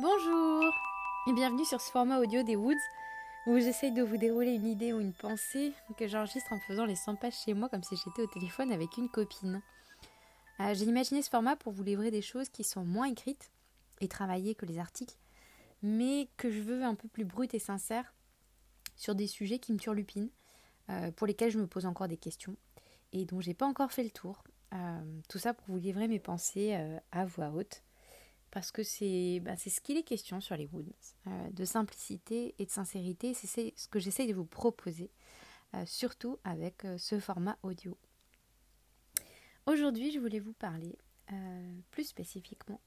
Bonjour et bienvenue sur ce format audio des Woods où j'essaye de vous dérouler une idée ou une pensée que j'enregistre en faisant les 100 pages chez moi comme si j'étais au téléphone avec une copine. Euh, j'ai imaginé ce format pour vous livrer des choses qui sont moins écrites et travaillées que les articles, mais que je veux un peu plus brutes et sincères sur des sujets qui me turlupinent, euh, pour lesquels je me pose encore des questions et dont j'ai pas encore fait le tour. Euh, tout ça pour vous livrer mes pensées à voix haute parce que c'est bah, ce qu'il est question sur les Woods, euh, de simplicité et de sincérité. C'est ce que j'essaye de vous proposer, euh, surtout avec euh, ce format audio. Aujourd'hui, je voulais vous parler plus spécifiquement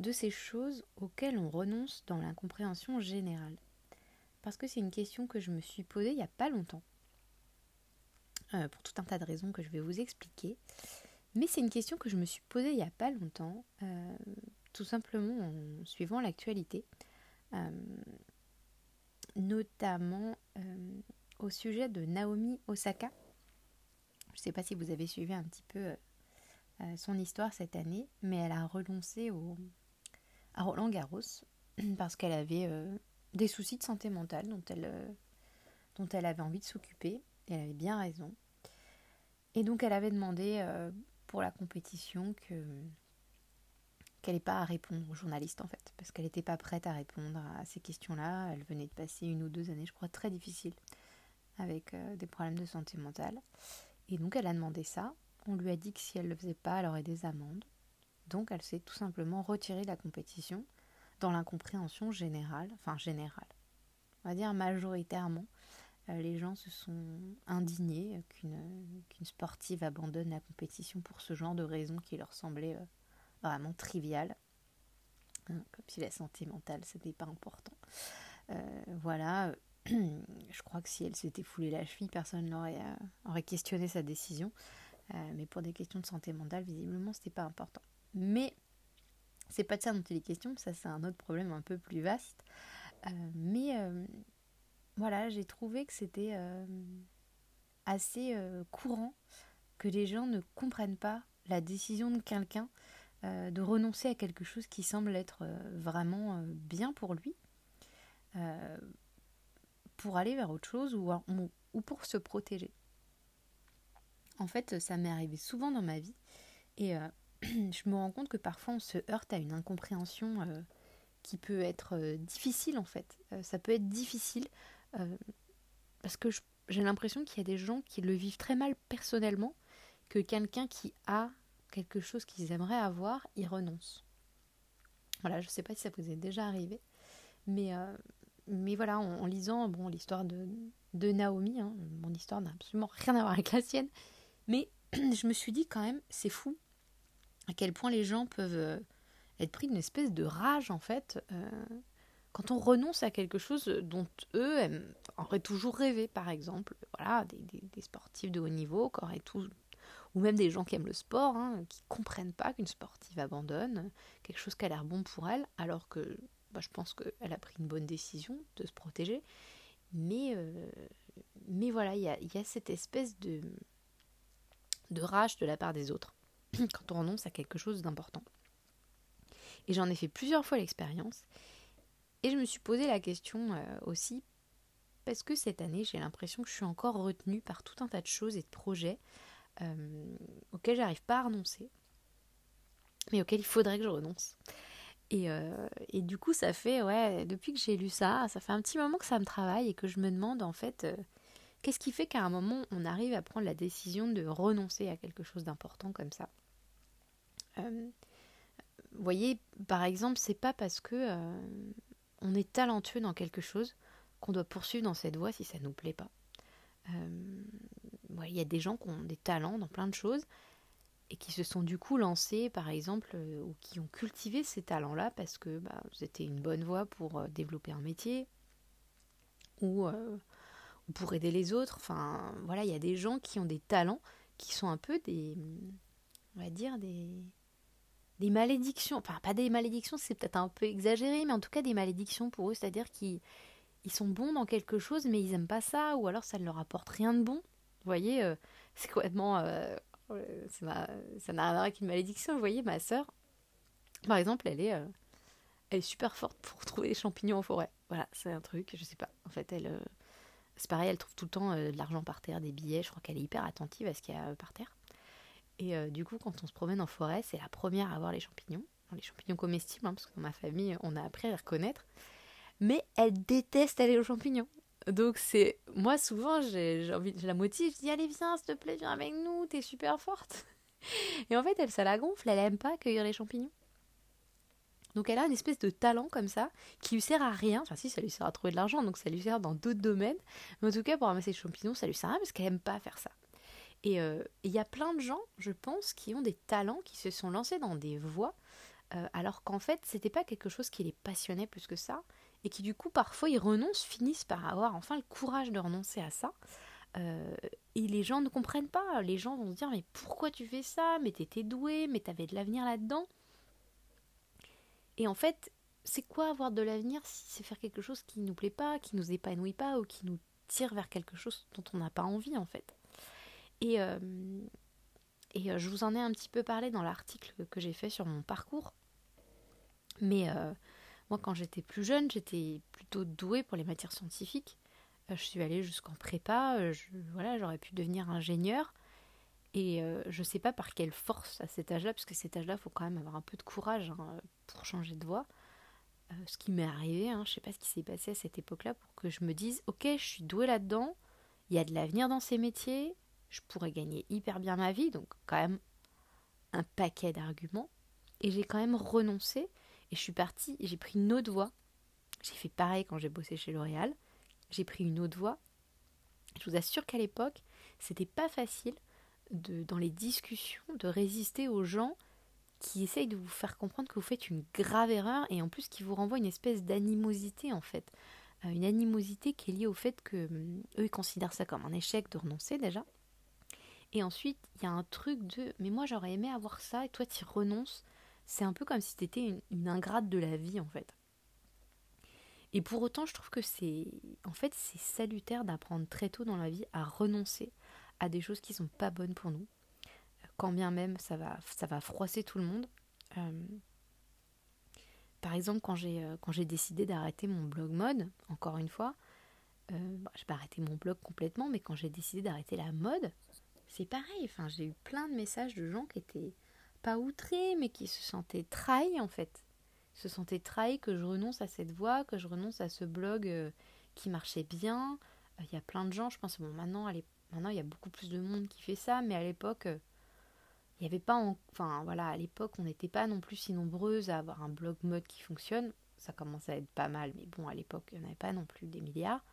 de ces choses auxquelles on renonce dans l'incompréhension générale. Parce que c'est une question que je me suis posée il n'y a pas longtemps, pour tout un tas de raisons que je vais vous expliquer. Mais c'est une question que je me suis posée il n'y a pas longtemps, tout simplement en suivant l'actualité, euh, notamment euh, au sujet de Naomi Osaka. Je ne sais pas si vous avez suivi un petit peu euh, son histoire cette année, mais elle a renoncé à Roland Garros parce qu'elle avait des soucis de santé mentale dont elle, dont elle avait envie de s'occuper, et elle avait bien raison. Et donc elle avait demandé pour la compétition que qu'elle n'ait pas à répondre aux journalistes en fait, parce qu'elle n'était pas prête à répondre à ces questions-là. Elle venait de passer une ou deux années, je crois, très difficiles avec euh, des problèmes de santé mentale. Et donc elle a demandé ça. On lui a dit que si elle ne le faisait pas, elle aurait des amendes. Donc elle s'est tout simplement retirée de la compétition dans l'incompréhension générale, enfin générale, on va dire majoritairement. Euh, les gens se sont indignés qu'une sportive abandonne la compétition pour ce genre de raisons qui leur semblaient euh, vraiment trivial. Hein, comme si la santé mentale, c'était pas important. Euh, voilà, je crois que si elle s'était foulée la cheville, personne n'aurait euh, aurait questionné sa décision. Euh, mais pour des questions de santé mentale, visiblement, c'était pas important. Mais c'est pas de ça dont il est question, ça c'est un autre problème un peu plus vaste. mais voilà, j'ai trouvé que c'était assez courant que les gens ne comprennent pas la décision de quelqu'un euh, de renoncer à quelque chose qui semble être euh, vraiment euh, bien pour lui, pour aller vers autre chose ou, ou pour se protéger. En fait, ça m'est arrivé souvent dans ma vie et je me rends compte que parfois on se heurte à une incompréhension qui peut être difficile en fait. ça peut être difficile parce que j'ai l'impression qu'il y a des gens qui le vivent très mal personnellement, que quelqu'un qui a quelque chose qu'ils aimeraient avoir, ils renoncent. Voilà, je ne sais pas si ça vous est déjà arrivé, mais, euh, voilà, en, lisant bon, l'histoire de, de Naomi, hein, mon histoire n'a absolument rien à voir avec la sienne, mais je me suis dit quand même, c'est fou à quel point les gens peuvent euh, être pris d'une espèce de rage en fait euh, quand on renonce à quelque chose dont eux auraient toujours rêvé, par exemple, voilà, des sportifs de haut niveau qui auraient tout, ou même des gens qui aiment le sport, hein, qui comprennent pas qu'une sportive abandonne quelque chose qui a l'air bon pour elle, alors que bah, je pense qu'elle a pris une bonne décision de se protéger. Mais, euh, mais voilà, il y a, cette espèce de, rage de la part des autres quand on renonce à quelque chose d'important. Et j'en ai fait plusieurs fois l'expérience. Et je me suis posé la question euh, aussi, parce que cette année, j'ai l'impression que je suis encore retenue par tout un tas de choses et de projets euh, auquel j'arrive pas à renoncer, mais auquel il faudrait que je renonce. Et, euh, et, du coup, ça fait, ouais, depuis que j'ai lu ça, ça fait un petit moment que ça me travaille et que je me demande en fait, euh, qu'est-ce qui fait qu'à un moment, on arrive à prendre la décision de renoncer à quelque chose d'important comme ça? vous voyez, par exemple, c'est pas parce que on est talentueux dans quelque chose qu'on doit poursuivre dans cette voie si ça nous plaît pas. Il y a des gens qui ont des talents dans plein de choses et qui se sont du coup lancés, par exemple, euh, ou qui ont cultivé ces talents-là parce que bah, c'était une bonne voie pour euh, développer un métier ou, euh, ou, pour aider les autres. Enfin, voilà, il y a des gens qui ont des talents qui sont un peu des, on va dire, des, des malédictions. Enfin, pas des malédictions, c'est peut-être un peu exagéré, mais en tout cas des malédictions pour eux, c'est-à-dire qu'ils ils sont bons dans quelque chose, mais ils aiment pas ça, ou alors ça ne leur apporte rien de bon. Vous voyez, euh, c'est complètement. Euh, ça n'a rien à voir avec une malédiction. Vous voyez, ma sœur, par exemple, elle est, euh, elle est super forte pour trouver des champignons en forêt. Voilà, c'est un truc, je sais pas. En fait, elle, c'est pareil, elle trouve tout le temps de l'argent par terre, des billets. Je crois qu'elle est hyper attentive à ce qu'il y a par terre. Et du coup, quand on se promène en forêt, c'est la première à voir les champignons. les champignons comestibles, hein, parce que dans ma famille, on a appris à les reconnaître. Mais elle déteste aller aux champignons. Donc c'est moi souvent j'ai envie je la motive, je dis allez viens s'il te plaît viens avec nous, t'es super forte. Et en fait elle ça la gonfle, elle aime pas cueillir les champignons. Donc elle a une espèce de talent comme ça qui lui sert à rien. Enfin si ça lui sert à trouver de l'argent donc ça lui sert dans d'autres domaines. Mais en tout cas pour ramasser les champignons ça lui sert à rien parce qu'elle aime pas faire ça. Et euh, il y a plein de gens je pense qui ont des talents qui se sont lancés dans des voies euh, alors qu'en fait c'était pas quelque chose qui les passionnait plus que ça et qui du coup parfois ils renoncent, finissent par avoir enfin le courage de renoncer à ça. Euh, et les gens ne comprennent pas, les gens vont se dire mais pourquoi tu fais ça? Mais t'étais doué, mais t'avais de l'avenir là-dedans. Et en fait, c'est quoi avoir de l'avenir si c'est faire quelque chose qui nous plaît pas, qui nous épanouit pas ou qui nous tire vers quelque chose dont on n'a pas envie en fait? Et, euh, et euh, je vous en ai un petit peu parlé dans l'article que j'ai fait sur mon parcours. Mais quand j'étais plus jeune, j'étais plutôt douée pour les matières scientifiques. Euh, je suis allée jusqu'en prépa, euh, voilà, j'aurais pu devenir ingénieur. Et euh, je ne sais pas par quelle force à cet âge-là, parce que cet âge-là, il faut quand même avoir un peu de courage hein, pour changer de voie. ce qui m'est arrivé, hein, je ne sais pas ce qui s'est passé à cette époque-là, pour que je me dise, ok, je suis douée là-dedans, il y a de l'avenir dans ces métiers, je pourrais gagner hyper bien ma vie, donc quand même un paquet d'arguments. Et j'ai quand même renoncé et je suis partie, j'ai pris une autre voie. J'ai fait pareil quand j'ai bossé chez L'Oréal. J'ai pris une autre voie. Je vous assure qu'à l'époque, c'était pas facile de, dans les discussions de résister aux gens qui essayent de vous faire comprendre que vous faites une grave erreur et en plus qui vous renvoient une espèce d'animosité en fait. Euh, une animosité qui est liée au fait que hum, eux ils considèrent ça comme un échec de renoncer déjà. Et ensuite, il y a un truc de mais moi j'aurais aimé avoir ça et toi tu renonces c'est un peu comme si tu étais une, ingrate de la vie en fait. Et pour autant, je trouve que c'est en fait c'est salutaire d'apprendre très tôt dans la vie à renoncer à des choses qui sont pas bonnes pour nous, quand bien même ça va ça va froisser tout le monde. Euh, par exemple, quand j'ai euh, quand j'ai décidé d'arrêter mon blog mode, encore une fois, euh, bah, je pas arrêter mon blog complètement, mais quand j'ai décidé d'arrêter la mode, c'est pareil. Enfin, j'ai eu plein de messages de gens qui étaient pas mais qui se sentaient trahis en fait. Se sentaient trahis que je renonce à cette voie, que je renonce à ce blog euh, qui marchait bien. Il y a plein de gens, je pense, bon, maintenant, maintenant il y a beaucoup plus de monde qui fait ça, mais à l'époque, euh, il n'y avait pas. Enfin voilà, à l'époque, on n'était pas non plus si nombreuses à avoir un blog mode qui fonctionne. Ça commence à être pas mal, mais bon, à l'époque, il n'y en avait pas non plus des milliards.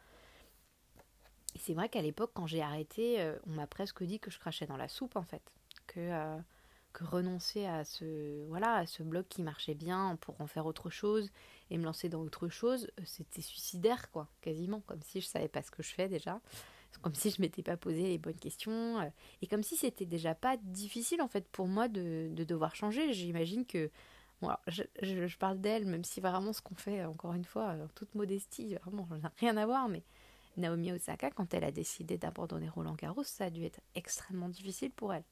Et c'est vrai qu'à l'époque, quand j'ai arrêté, euh, on m'a presque dit que je crachais dans la soupe en fait. Que que renoncer à ce voilà à ce blog qui marchait bien pour en faire autre chose et me lancer dans autre chose euh, c'était suicidaire quoi quasiment. Comme si je savais pas ce que je fais déjà. Comme si je m'étais pas posé les bonnes questions euh, et comme si c'était déjà pas difficile en fait pour moi de, devoir changer. J'imagine que bon, je, je, parle d'elle même si vraiment ce qu'on fait encore une fois en toute modestie vraiment n'a rien à voir mais Naomi Osaka quand elle a décidé d'abandonner Roland Garros ça a dû être extrêmement difficile pour elle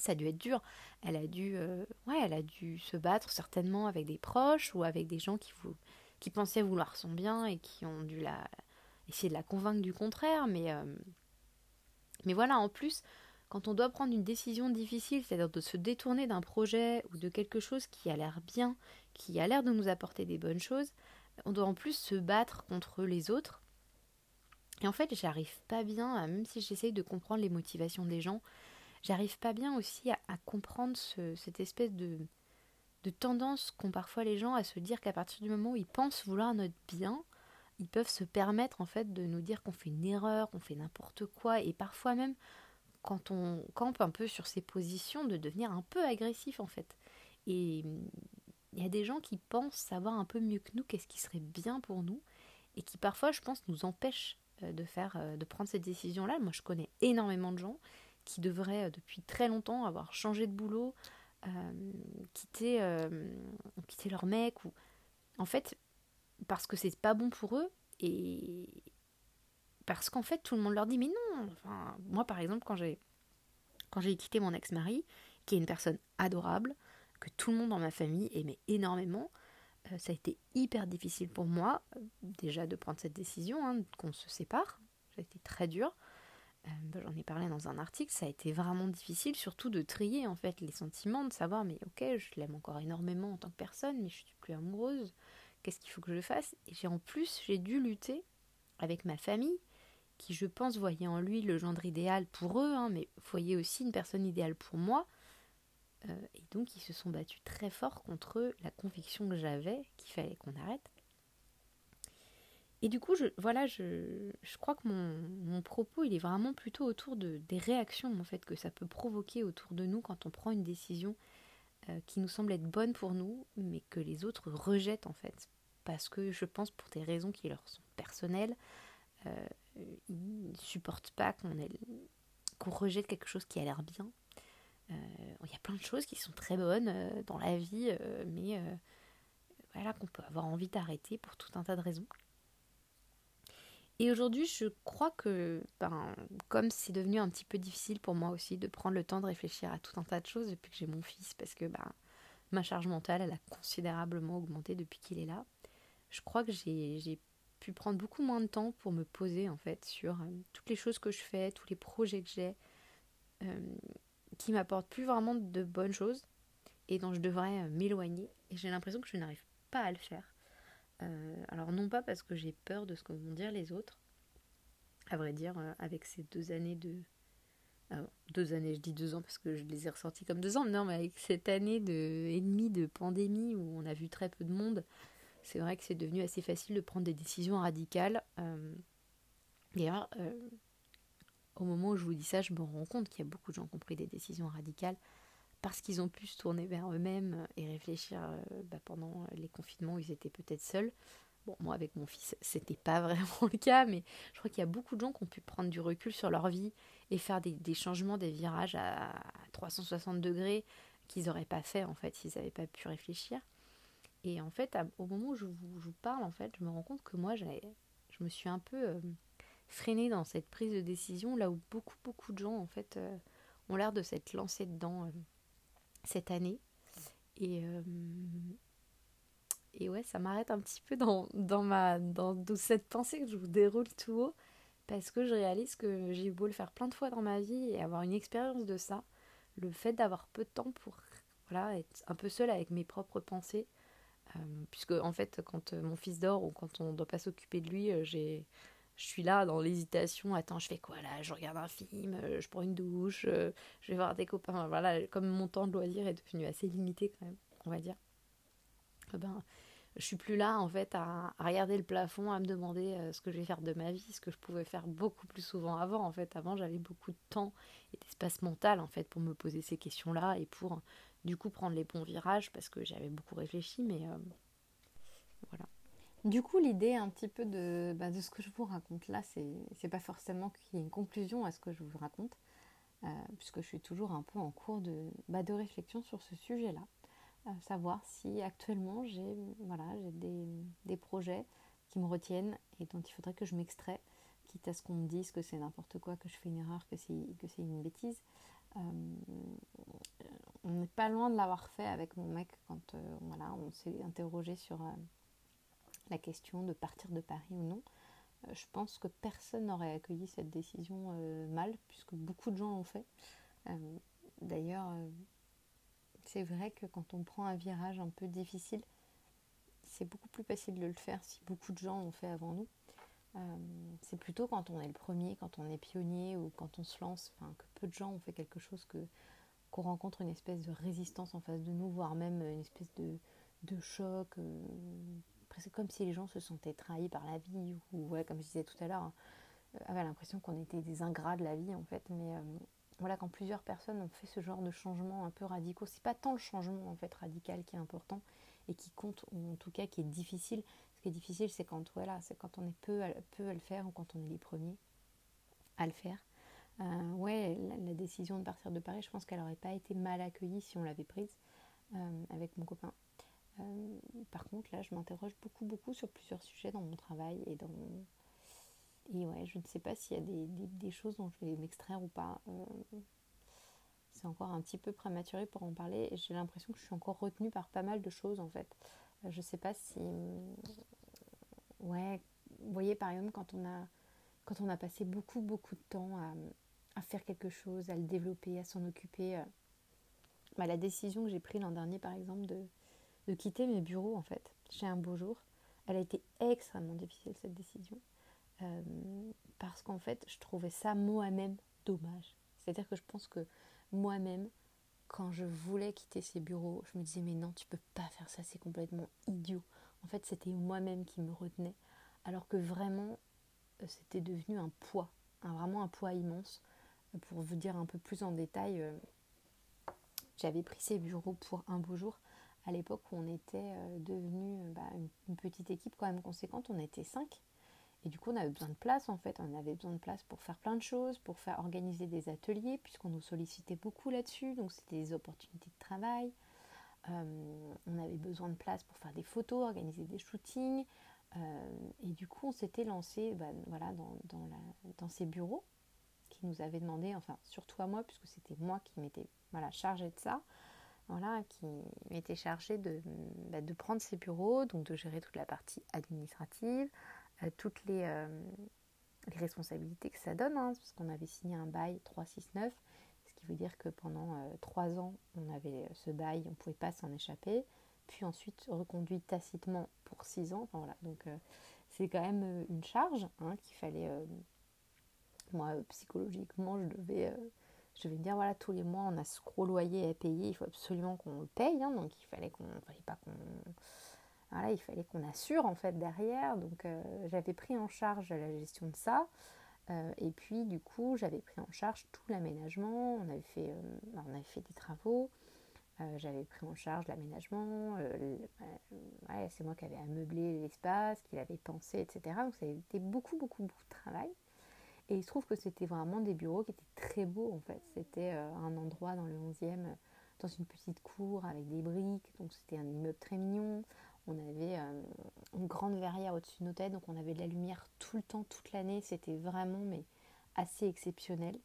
ça a dû être dur. Elle a dû, euh, elle a dû se battre certainement avec des proches ou avec des gens qui, vous, qui pensaient vouloir son bien et qui ont dû la, essayer de la convaincre du contraire. Mais, euh, mais voilà, en plus, quand on doit prendre une décision difficile, c'est-à-dire de se détourner d'un projet ou de quelque chose qui a l'air bien, qui a l'air de nous apporter des bonnes choses, on doit en plus se battre contre les autres. Et en fait, j'arrive pas bien, même si j'essaye de comprendre les motivations des gens, j'arrive pas bien aussi à, comprendre cette espèce de, de tendance qu'ont parfois les gens à se dire qu'à partir du moment où ils pensent vouloir notre bien, ils peuvent se permettre en fait de nous dire qu'on fait une erreur, qu'on fait n'importe quoi, et parfois même quand on campe un peu sur ces positions, de devenir un peu agressif en fait. Et il y a des gens qui pensent savoir un peu mieux que nous qu'est-ce qui serait bien pour nous, et qui parfois, je pense, nous empêchent euh, de faire, euh, de prendre cette décision-là. Moi, je connais énormément de gens qui devraient euh, depuis très longtemps avoir changé de boulot, euh, quitter, euh, quitter leur mec, ou en fait, parce que c'est pas bon pour eux, et parce qu'en fait, tout le monde leur dit, mais non, moi par exemple, quand j'ai quand j'ai quitté mon ex-mari, qui est une personne adorable, que tout le monde dans ma famille aimait énormément, ça a été hyper difficile pour moi, déjà de prendre cette décision, hein, qu'on se sépare. Ça a été très dur. Bah, j'en ai parlé dans un article, ça a été vraiment difficile, surtout de trier en fait les sentiments, de savoir mais ok, je l'aime encore énormément en tant que personne, mais je suis plus amoureuse. Qu'est-ce qu'il faut que je fasse? Et j'ai en plus j'ai dû lutter avec ma famille, qui je pense voyait en lui le gendre idéal pour eux, hein, mais voyait aussi une personne idéale pour moi. Euh, et donc ils se sont battus très fort contre la conviction que j'avais qu'il fallait qu'on arrête. Et du coup, je, voilà, je, crois que mon, propos, il est vraiment plutôt autour de, des réactions en fait que ça peut provoquer autour de nous quand on prend une décision euh, qui nous semble être bonne pour nous, mais que les autres rejettent en fait. Parce que je pense pour des raisons qui leur sont personnelles, euh, ils ne supportent pas qu'on rejette quelque chose qui a l'air bien. Euh, il y a plein de choses qui sont très bonnes dans la vie, mais voilà, qu'on peut avoir envie d'arrêter pour tout un tas de raisons. Et aujourd'hui, je crois que, ben, comme c'est devenu un petit peu difficile pour moi aussi de prendre le temps de réfléchir à tout un tas de choses depuis que j'ai mon fils, parce que ben, ma charge mentale, elle a considérablement augmenté depuis qu'il est là, je crois que j'ai pu prendre beaucoup moins de temps pour me poser en fait sur euh, toutes les choses que je fais, tous les projets que j'ai, euh, qui m'apportent plus vraiment de bonnes choses et dont je devrais euh, m'éloigner. Et j'ai l'impression que je n'arrive pas à le faire. Euh, alors non pas parce que j'ai peur de ce que vont dire les autres, à vrai dire, euh, avec ces deux années de... deux années, je dis deux ans parce que je les ai ressortis comme deux ans, non, mais avec cette année de, et demie de pandémie où on a vu très peu de monde, c'est vrai que c'est devenu assez facile de prendre des décisions radicales. Euh, d'ailleurs, au moment où je vous dis ça, je me rends compte qu'il y a beaucoup de gens qui ont pris des décisions radicales parce qu'ils ont pu se tourner vers eux-mêmes et réfléchir euh, bah, pendant les confinements où ils étaient peut-être seuls. Bon, moi avec mon fils, c'était pas vraiment le cas, mais je crois qu'il y a beaucoup de gens qui ont pu prendre du recul sur leur vie et faire des, changements, des virages à 360 degrés qu'ils n'auraient pas fait en fait s'ils n'avaient pas pu réfléchir. Et en fait, au moment où je vous, parle, en fait, je me rends compte que moi, je me suis un peu euh, freinée dans cette prise de décision là où beaucoup, beaucoup de gens en fait euh, ont l'air de s'être lancés dedans cette année. Et, euh, et ouais, ça m'arrête un petit peu dans, dans, ma, dans, cette pensée que je vous déroule tout haut, parce que je réalise que j'ai beau le faire plein de fois dans ma vie et avoir une expérience de ça, le fait d'avoir peu de temps pour voilà, être un peu seule avec mes propres pensées, euh, puisque en fait, quand mon fils dort ou quand on ne doit pas s'occuper de lui, euh, j'ai je suis là dans l'hésitation. Attends, je fais quoi là? Je regarde un film, euh, je prends une douche, euh, je vais voir des copains. Voilà, comme mon temps de loisir est devenu assez limité quand même, on va dire. Eh ben, je suis plus là en fait à, regarder le plafond, à me demander euh, ce que je vais faire de ma vie, ce que je pouvais faire beaucoup plus souvent avant. En fait, avant j'avais beaucoup de temps et d'espace mental en fait pour me poser ces questions-là et pour du coup prendre les bons virages parce que j'avais beaucoup réfléchi, mais. Du coup, l'idée un petit peu de, bah, ce que je vous raconte là, c'est pas forcément qu'il y ait une conclusion à ce que je vous raconte, euh, puisque je suis toujours un peu en cours de, bah, de réflexion sur ce sujet-là. Euh, savoir si actuellement j'ai voilà, des, des, projets qui me retiennent et dont il faudrait que je m'extrais, quitte à ce qu'on me dise que c'est n'importe quoi, que je fais une erreur, que c'est une bêtise. Euh, on n'est pas loin de l'avoir fait avec mon mec quand voilà, on s'est interrogé sur la question de partir de Paris ou non. Euh, je pense que personne n'aurait accueilli cette décision euh, mal, puisque beaucoup de gens l'ont fait. Euh, d'ailleurs, c'est vrai que quand on prend un virage un peu difficile, c'est beaucoup plus facile de le faire si beaucoup de gens l'ont fait avant nous. c'est plutôt quand on est le premier, quand on est pionnier ou quand on se lance, que peu de gens ont fait quelque chose que qu'on rencontre une espèce de résistance en face de nous, voire même une espèce de, de choc, c'est comme si les gens se sentaient trahis par la vie, ou ouais, comme je disais tout à l'heure, hein, euh, avaient l'impression qu'on était des ingrats de la vie en fait. Mais euh, voilà, quand plusieurs personnes ont fait ce genre de changement un peu radicaux, c'est pas tant le changement en fait radical qui est important et qui compte, ou en tout cas qui est difficile. Ce qui est difficile, c'est quand quand on est peu à, peu à le faire ou quand on est les premiers à le faire. Euh, ouais, la, décision de partir de Paris, je pense qu'elle n'aurait pas été mal accueillie si on l'avait prise avec mon copain. Euh, par contre, là, je m'interroge beaucoup, beaucoup sur plusieurs sujets dans mon travail et dans. Et ouais, je ne sais pas s'il y a des, des, choses dont je vais m'extraire ou pas. Euh, c'est encore un petit peu prématuré pour en parler et j'ai l'impression que je suis encore retenue par pas mal de choses en fait. je ne sais pas si... Ouais, vous voyez par exemple quand on a, quand on a passé beaucoup beaucoup de temps à, à faire quelque chose, à le développer, à s'en occuper. Bah, la décision que j'ai prise l'an dernier par exemple de, de quitter mes bureaux en fait chez un beau jour, elle a été extrêmement difficile cette décision. Euh, parce qu'en fait, je trouvais ça moi-même dommage. C'est-à-dire que je pense que moi-même, quand je voulais quitter ces bureaux, je me disais mais non, tu peux pas faire ça, c'est complètement idiot. En fait, c'était moi-même qui me retenais, alors que vraiment, euh, c'était devenu un poids, vraiment un poids immense. Pour vous dire un peu plus en détail, euh, j'avais pris ces bureaux pour un beau jour à l'époque où on était devenu bah, une, petite équipe quand même conséquente, on était cinq. Et du coup, on avait besoin de place en fait. On avait besoin de place pour faire plein de choses, pour faire organiser des ateliers, puisqu'on nous sollicitait beaucoup là-dessus. Donc, c'était des opportunités de travail. Euh, on avait besoin de place pour faire des photos, organiser des shootings. Euh, et du coup, on s'était lancé bah, voilà, dans, dans, ces bureaux qui nous avaient demandé, enfin, surtout à moi, puisque c'était moi qui m'étais voilà, chargée de ça. Qui m'était chargée de, bah, de prendre ces bureaux, donc de gérer toute la partie administrative, toutes les, euh, les, responsabilités que ça donne, hein, parce qu'on avait signé un bail 369, ce qui veut dire que pendant euh, trois ans, on avait ce bail, on ne pouvait pas s'en échapper, puis ensuite reconduit tacitement pour six ans. voilà, donc euh, c'est quand même une charge hein, qu'il fallait. moi, psychologiquement, je devais je devais me dire voilà tous les mois on a ce gros loyer à payer il faut absolument qu'on le paye hein, donc il fallait qu'on fallait pas qu'on il fallait qu'on assure en fait derrière. Donc euh, j'avais pris en charge la gestion de ça. Euh, et puis du coup j'avais pris en charge tout l'aménagement. On avait fait, euh, on avait fait des travaux. j'avais pris en charge l'aménagement. c'est moi qui avais ameubler l'espace, qui l'avait pensé, etc. Donc ça a été beaucoup beaucoup beaucoup de travail. Et il se trouve que c'était vraiment des bureaux qui étaient très beaux en fait. C'était un endroit dans le 11e, dans une petite cour avec des briques. Donc c'était un immeuble très mignon. On avait euh, une grande verrière au-dessus de nos têtes, donc on avait de la lumière tout le temps, toute l'année. C'était vraiment mais assez exceptionnel.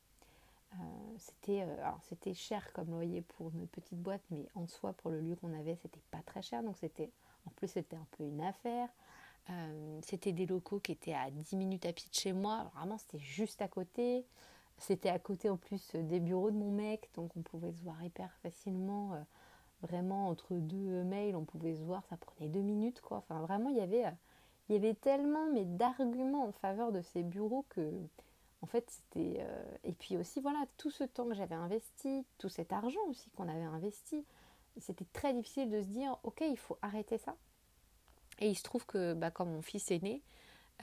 Euh, c'était euh, c'était cher comme loyer pour une petite boîte, mais en soi pour le lieu qu'on avait, c'était pas très cher. Donc c'était en plus c'était un peu une affaire. C'était des locaux qui étaient à 10 minutes à pied de chez moi. Vraiment, c'était juste à côté. C'était à côté en plus des bureaux de mon mec, donc on pouvait se voir hyper facilement vraiment entre deux mails, on pouvait se voir, ça prenait deux minutes quoi. Enfin vraiment il y avait, il y avait tellement mais d'arguments en faveur de ces bureaux que en fait c'était euh, et puis aussi voilà tout ce temps que j'avais investi, tout cet argent aussi qu'on avait investi, c'était très difficile de se dire ok il faut arrêter ça. Et il se trouve que bah, quand mon fils est né,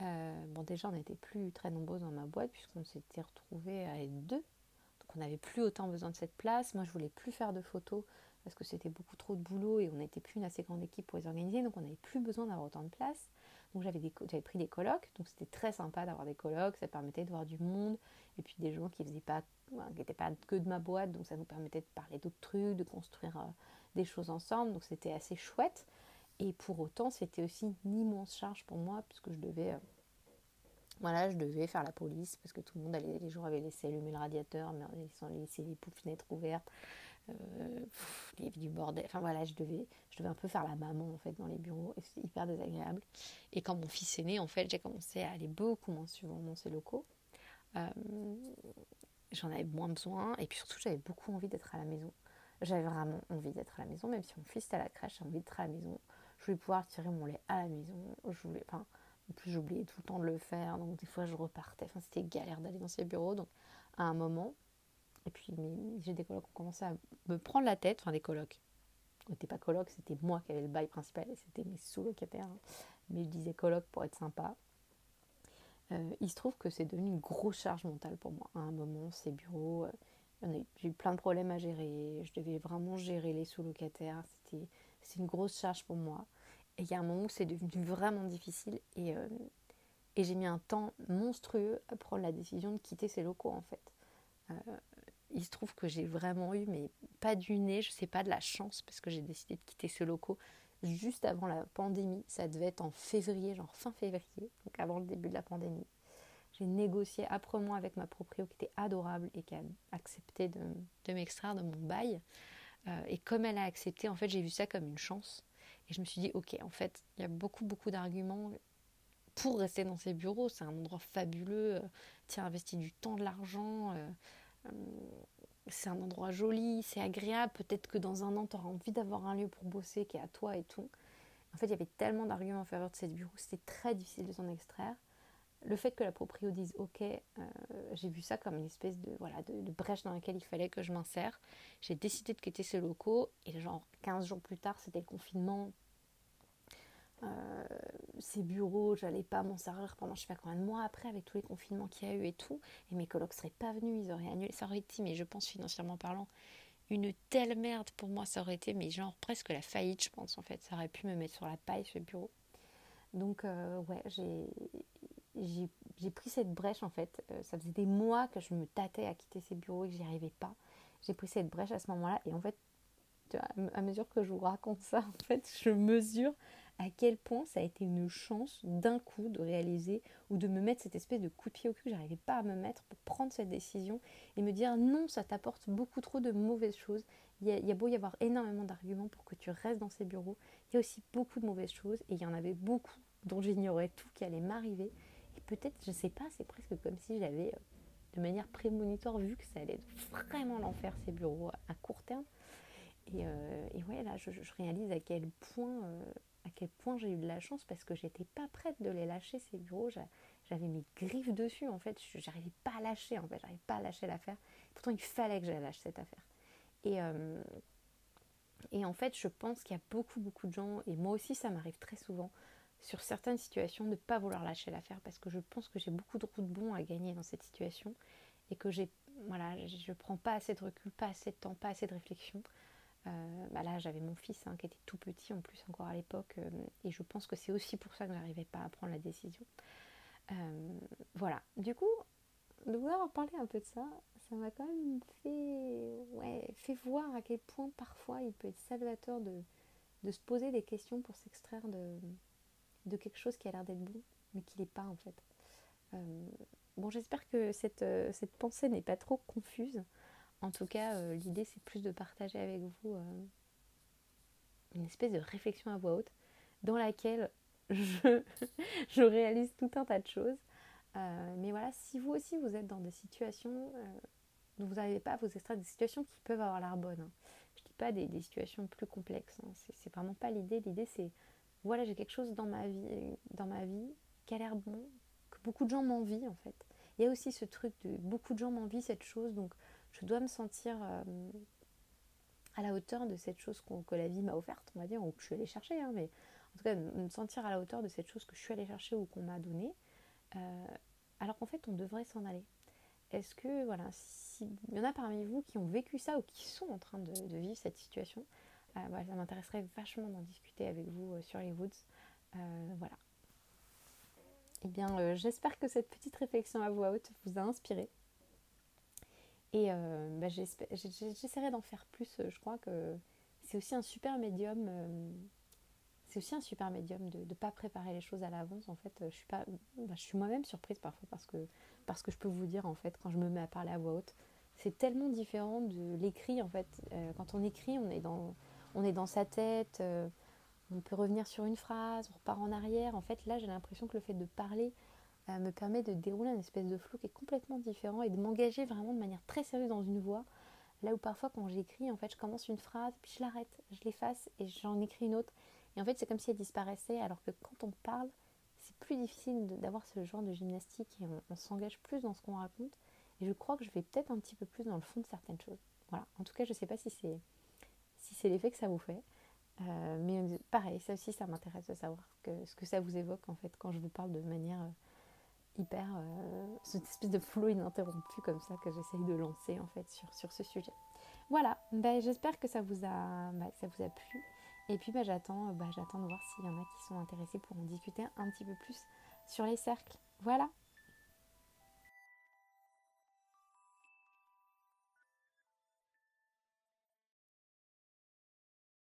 euh, bon déjà on n'était plus très nombreux dans ma boîte puisqu'on s'était retrouvés à être deux, donc on n'avait plus autant besoin de cette place. Moi je voulais plus faire de photos parce que c'était beaucoup trop de boulot et on n'était plus une assez grande équipe pour les organiser, donc on n'avait plus besoin d'avoir autant de place. Donc j'avais, pris des colocs, donc c'était très sympa d'avoir des colocs, ça permettait de voir du monde, et puis des gens qui faisaient pas, n'étaient pas que de ma boîte, donc ça nous permettait de parler d'autres trucs, de construire euh, des choses ensemble, donc c'était assez chouette. Et pour autant, c'était aussi une immense charge pour moi, puisque je devais, euh, voilà, je devais faire la police, parce que tout le monde, les gens avaient laissé allumer le radiateur, mais ils ont laissé les fenêtres ouvertes. Euh, avait du bordel. Enfin voilà, je devais, je devais un peu faire la maman en fait dans les bureaux et c'était hyper désagréable. Et quand mon fils est né, en fait, j'ai commencé à aller beaucoup moins souvent dans ces locaux. Euh, j'en avais moins besoin et puis surtout j'avais beaucoup envie d'être à la maison. J'avais vraiment envie d'être à la maison, même si mon fils était à la crèche, j'avais envie d'être à la maison. Je voulais pouvoir tirer mon lait à la maison. Je voulais, enfin, en plus j'oubliais tout le temps de le faire, donc des fois je repartais. Enfin, c'était galère d'aller dans ces bureaux. Donc à un moment, et puis j'ai des colocs qui ont commencé à me prendre la tête, enfin des colocs. C'était pas colocs, c'était moi qui avais le bail principal c'était mes sous-locataires. Hein. Mais je disais coloc pour être sympa. Euh, il se trouve que c'est devenu une grosse charge mentale pour moi. À un moment, ces bureaux, euh, j'ai eu plein de problèmes à gérer. Je devais vraiment gérer les sous-locataires. C'était une grosse charge pour moi. Et il y a un moment où c'est devenu vraiment difficile. Et, euh, et j'ai mis un temps monstrueux à prendre la décision de quitter ces locaux en fait il se trouve que j'ai vraiment eu, mais pas du nez, je sais pas de la chance, parce que j'ai décidé de quitter ce locaux juste avant la pandémie. Ça devait être en février, genre fin février, donc avant le début de la pandémie. J'ai négocié âprement avec ma proprio qui était adorable et qui a accepté de, de m'extraire de mon bail. Euh, et comme elle a accepté, en fait, j'ai vu ça comme une chance. Et je me suis dit, ok, en fait, il y a beaucoup, beaucoup d'arguments pour rester dans ces bureaux. C'est un endroit fabuleux. Tu as investi du temps, de l'argent. c'est un endroit joli, c'est agréable. Peut-être que dans un an, tu auras envie d'avoir un lieu pour bosser qui est à toi et tout. En fait, il y avait tellement d'arguments en faveur de ces bureaux, c'était très difficile de s'en extraire. Le fait que la proprio dise OK, euh, j'ai vu ça comme une espèce de, voilà, de, brèche dans laquelle il fallait que je m'insère. J'ai décidé de quitter ces locaux et genre 15 jours plus tard, c'était le confinement. Euh, ces bureaux, j'allais pas m'en servir pendant je sais pas combien de mois après avec tous les confinements qu'il y a eu et tout. Et mes colocs seraient pas venus, ils auraient annulé. Ça aurait été, mais je pense financièrement parlant, une telle merde pour moi, ça aurait été, mais genre presque la faillite, je pense en fait. Ça aurait pu me mettre sur la paille ce bureau. Donc, euh, ouais, j'ai, j'ai pris cette brèche en fait. Euh, ça faisait des mois que je me tâtais à quitter ces bureaux et que j'y arrivais pas. J'ai pris cette brèche à ce moment-là et en fait, à mesure que je vous raconte ça, en fait, je mesure à quel point ça a été une chance d'un coup de réaliser ou de me mettre cette espèce de coup de pied au cul que j'arrivais pas à me mettre pour prendre cette décision et me dire non, ça t'apporte beaucoup trop de mauvaises choses. Il y, a, beau y avoir énormément d'arguments pour que tu restes dans ces bureaux, il y a aussi beaucoup de mauvaises choses et il y en avait beaucoup dont j'ignorais tout qui allait m'arriver. Peut-être, je sais pas, c'est presque comme si j'avais euh, de manière prémonitoire vu que ça allait être vraiment l'enfer ces bureaux à court terme. Et, euh, et ouais, là, je, réalise à quel point euh, point j'ai eu de la chance parce que j'étais pas prête de les lâcher ces bureaux. J'avais mes griffes dessus en fait. J'arrivais pas à lâcher en fait. J'arrivais pas à lâcher l'affaire. Pourtant il fallait que je lâche cette affaire. Et, et en fait je pense qu'il y a beaucoup beaucoup de gens et moi aussi ça m'arrive très souvent sur certaines situations ne pas vouloir lâcher l'affaire parce que je pense que j'ai beaucoup de routes bons à gagner dans cette situation et que j'ai voilà je prends pas assez de recul, pas assez de temps, pas assez de réflexion euh, bah là, j'avais mon fils hein, qui était tout petit en plus encore à l'époque, euh, et je pense que c'est aussi pour ça que j'arrivais pas à prendre la décision. Euh, voilà. Du coup, de vous avoir parlé un peu de ça, ça m'a quand même fait, ouais, voir à quel point parfois il peut être salvateur de se poser des questions pour s'extraire de, de quelque chose qui a l'air d'être bon, mais qui n'est pas en fait. bon, j'espère que cette, cette pensée n'est pas trop confuse. En tout cas, euh, l'idée c'est plus de partager avec vous euh, une espèce de réflexion à voix haute dans laquelle je, je réalise tout un tas de choses. Euh, mais voilà, si vous aussi vous êtes dans des situations dont vous n'arrivez pas à vous extraire, des situations qui peuvent avoir l'air bonnes, hein. je ne dis pas des, situations plus complexes, hein. c'est vraiment pas l'idée. L'idée c'est voilà, j'ai quelque chose dans ma vie, dans ma vie qui a l'air bon, que beaucoup de gens m'envient en fait. Il y a aussi ce truc de beaucoup de gens m'envient cette chose, donc je dois me sentir euh, à la hauteur de cette chose que la vie m'a offerte, on va dire, ou que je suis allée chercher, hein, mais en tout cas me sentir à la hauteur de cette chose que je suis allée chercher ou qu'on m'a donnée, euh, alors qu'en fait on devrait s'en aller. Est-ce que, voilà, s'il y en a parmi vous qui ont vécu ça ou qui sont en train de, vivre cette situation, euh, ça m'intéresserait vachement d'en discuter avec vous sur les Woods. voilà. Eh bien, j'espère que cette petite réflexion à voix haute vous a inspiré. Et euh, bah, j'essaierai d'en faire plus. Euh, je crois que c'est aussi un super médium. Euh, c'est aussi un super médium de ne pas préparer les choses à l'avance. En fait, je suis pas, bah, je suis moi-même surprise parfois parce que parce que je peux vous dire en fait quand je me mets à parler à voix haute, c'est tellement différent de l'écrit en fait. quand on écrit, on est dans on est dans sa tête. on peut revenir sur une phrase, on repart en arrière. En fait, là, j'ai l'impression que le fait de parler euh, me permet de dérouler un espèce de flou qui est complètement différent et de m'engager vraiment de manière très sérieuse dans une voix. Là où parfois quand j'écris, en fait, je commence une phrase, puis je l'arrête, je l'efface et j'en écris une autre. Et en fait, c'est comme si elle disparaissait, alors que quand on parle, c'est plus difficile d'avoir ce genre de gymnastique et on, s'engage plus dans ce qu'on raconte. Et je crois que je vais peut-être un petit peu plus dans le fond de certaines choses. Voilà. En tout cas, je ne sais pas si c'est si c'est l'effet que ça vous fait. Euh, mais pareil, ça aussi, ça m'intéresse de savoir ce que ça vous évoque en fait quand je vous parle de manière euh, hyper euh, cette espèce de flow ininterrompu comme ça que j'essaye de lancer en fait sur, ce sujet. Voilà, ben, j'espère que ça vous a bah, ça vous a plu. Et puis bah, bah, j'attends de voir s'il y en a qui sont intéressés pour en discuter un petit peu plus sur les cercles. Voilà,